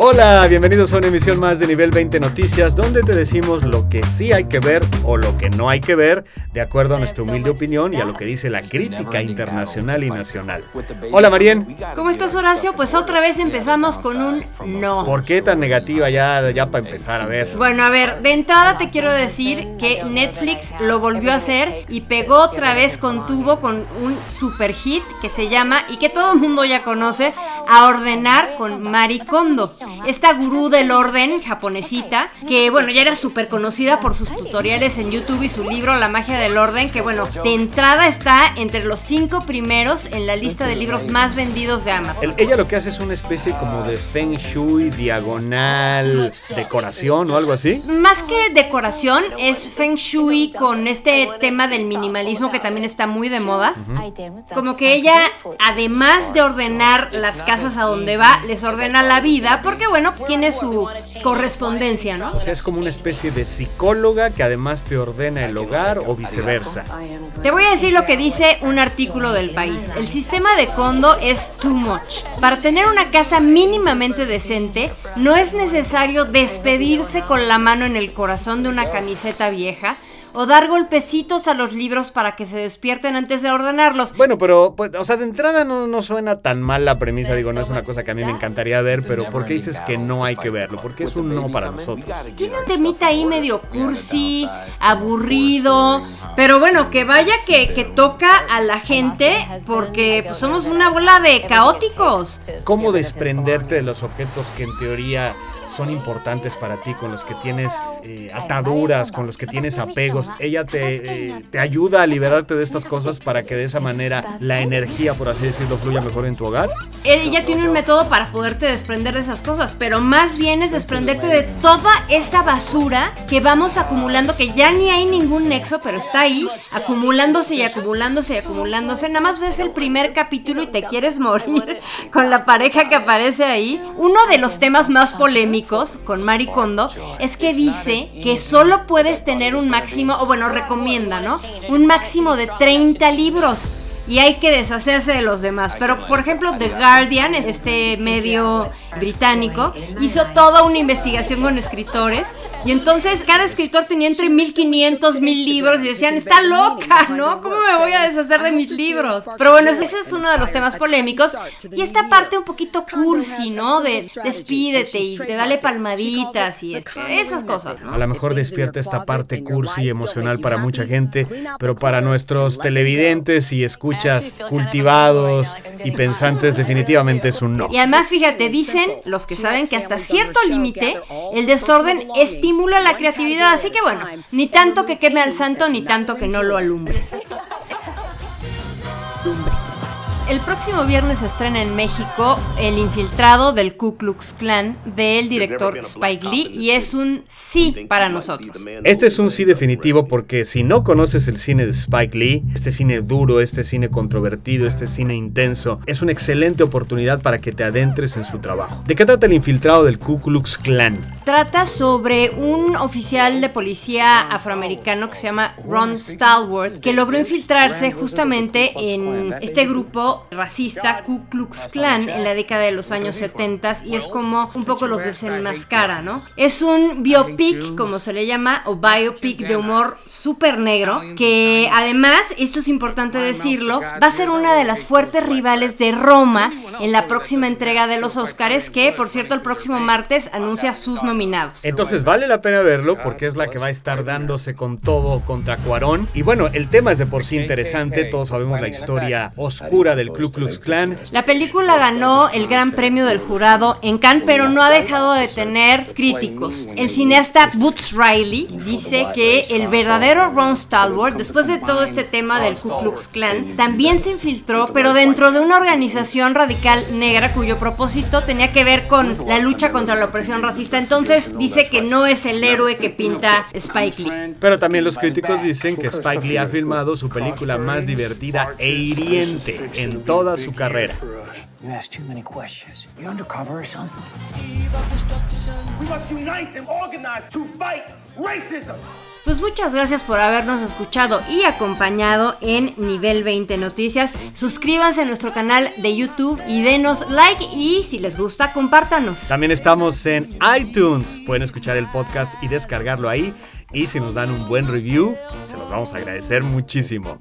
Hola, bienvenidos a una emisión más de Nivel 20 Noticias, donde te decimos lo que sí hay que ver o lo que no hay que ver, de acuerdo a nuestra humilde opinión y a lo que dice la crítica internacional y nacional. Hola, Marien. ¿Cómo estás, Horacio? Pues otra vez empezamos con un no. ¿Por qué tan negativa ya, ya para empezar? A ver. Bueno, a ver, de entrada te quiero decir que Netflix lo volvió a hacer y pegó otra vez con tubo con un super hit que se llama, y que todo el mundo ya conoce, A Ordenar con Maricondo esta gurú del orden japonesita, que bueno, ya era súper conocida por sus tutoriales en YouTube y su libro La magia del orden, que bueno, de entrada está entre los cinco primeros en la lista de libros más vendidos de Amazon. ella lo que hace es una especie como de Feng Shui, diagonal, decoración o algo así. Más que decoración, es Feng Shui con este tema del minimalismo que también está muy de moda. Como que ella, además de ordenar las casas a donde va, les ordena la vida, porque bueno, tiene su correspondencia, ¿no? O sea, es como una especie de psicóloga que además te ordena el hogar o viceversa. Te voy a decir lo que dice un artículo del país. El sistema de condo es too much. Para tener una casa mínimamente decente, no es necesario despedirse con la mano en el corazón de una camiseta vieja o dar golpecitos a los libros para que se despierten antes de ordenarlos. Bueno, pero, pues, o sea, de entrada no, suena tan mal la premisa, digo, no es una cosa que a mí me encantaría ver, pero ¿por qué dices que no hay que verlo? Porque es un no para nosotros. Tiene un temita ahí medio cursi, aburrido, pero bueno, que vaya que, que toca a la gente porque pues, somos una bola de caóticos. ¿Cómo desprenderte de los objetos que en teoría son importantes para ti, con los que tienes eh, ataduras, con los que tienes apegos. Ella te, eh, te ayuda a liberarte de estas cosas para que de esa manera la energía, por así decirlo, fluya mejor en tu hogar. Ella tiene un método para poderte desprender de esas cosas, pero más bien es desprenderte de toda esa basura que vamos acumulando, que ya ni hay ningún nexo, pero está ahí, acumulándose y acumulándose y acumulándose. Nada más ves el primer capítulo y te quieres morir con la pareja que aparece ahí. Uno de los temas más polémicos con Maricondo es que dice que solo puedes tener un máximo, o bueno, recomienda, ¿no? Un máximo de 30 libros y hay que deshacerse de los demás. Pero, por ejemplo, The Guardian, este medio británico, hizo toda una investigación con escritores y entonces cada escritor tenía entre 1500, 1000 libros y decían, está loca, ¿no? ¿Cómo me voy a deshacer de mis libros? Pero bueno, ese es uno de los temas polémicos y esta parte un poquito cursi, ¿no? De despídete y te dale palmaditas y esas cosas, ¿no? A lo mejor despierta esta parte cursi y emocional para mucha gente, pero para nuestros televidentes y escuchas cultivados y pensantes definitivamente es un no. Y además, fíjate, dicen los que saben que hasta cierto límite el desorden estimula la creatividad, así que bueno, ni tanto que queme al santo, ni tanto que no lo alumbre. El próximo viernes se estrena en México El infiltrado del Ku Klux Klan del director Spike Lee y es un sí para nosotros. Este es un sí definitivo porque si no conoces el cine de Spike Lee, este cine duro, este cine controvertido, este cine intenso, es una excelente oportunidad para que te adentres en su trabajo. ¿De qué trata El infiltrado del Ku Klux Klan? Trata sobre un oficial de policía afroamericano que se llama Ron Stalwart que logró infiltrarse justamente en este grupo racista Ku Klux Klan en la década de los años 70 y es como un poco los desenmascara, ¿no? Es un biopic, como se le llama, o biopic de humor súper negro, que además, esto es importante decirlo, va a ser una de las fuertes rivales de Roma en la próxima entrega de los Oscars, que por cierto el próximo martes anuncia sus nominados. Entonces vale la pena verlo porque es la que va a estar dándose con todo contra Cuarón. Y bueno, el tema es de por sí interesante, todos sabemos la historia oscura del Ku Klux Klan. La película ganó el Gran Premio del Jurado en Cannes, pero no ha dejado de tener críticos. El cineasta Boots Riley dice que el verdadero Ron Stalwart, después de todo este tema del Ku Klux Klan, también se infiltró, pero dentro de una organización radical negra cuyo propósito tenía que ver con la lucha contra la opresión racista. Entonces dice que no es el héroe que pinta Spike Lee. Pero también los críticos dicen que Spike Lee ha filmado su película más divertida e hiriente en toda su carrera. Pues muchas gracias por habernos escuchado y acompañado en Nivel 20 Noticias. Suscríbanse a nuestro canal de YouTube y denos like y si les gusta, compártanos. También estamos en iTunes. Pueden escuchar el podcast y descargarlo ahí. Y si nos dan un buen review, se los vamos a agradecer muchísimo.